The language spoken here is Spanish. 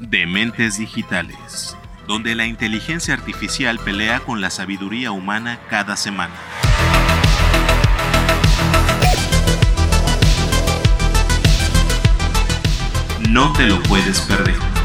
Dementes Digitales, donde la inteligencia artificial pelea con la sabiduría humana cada semana. No te lo puedes perder.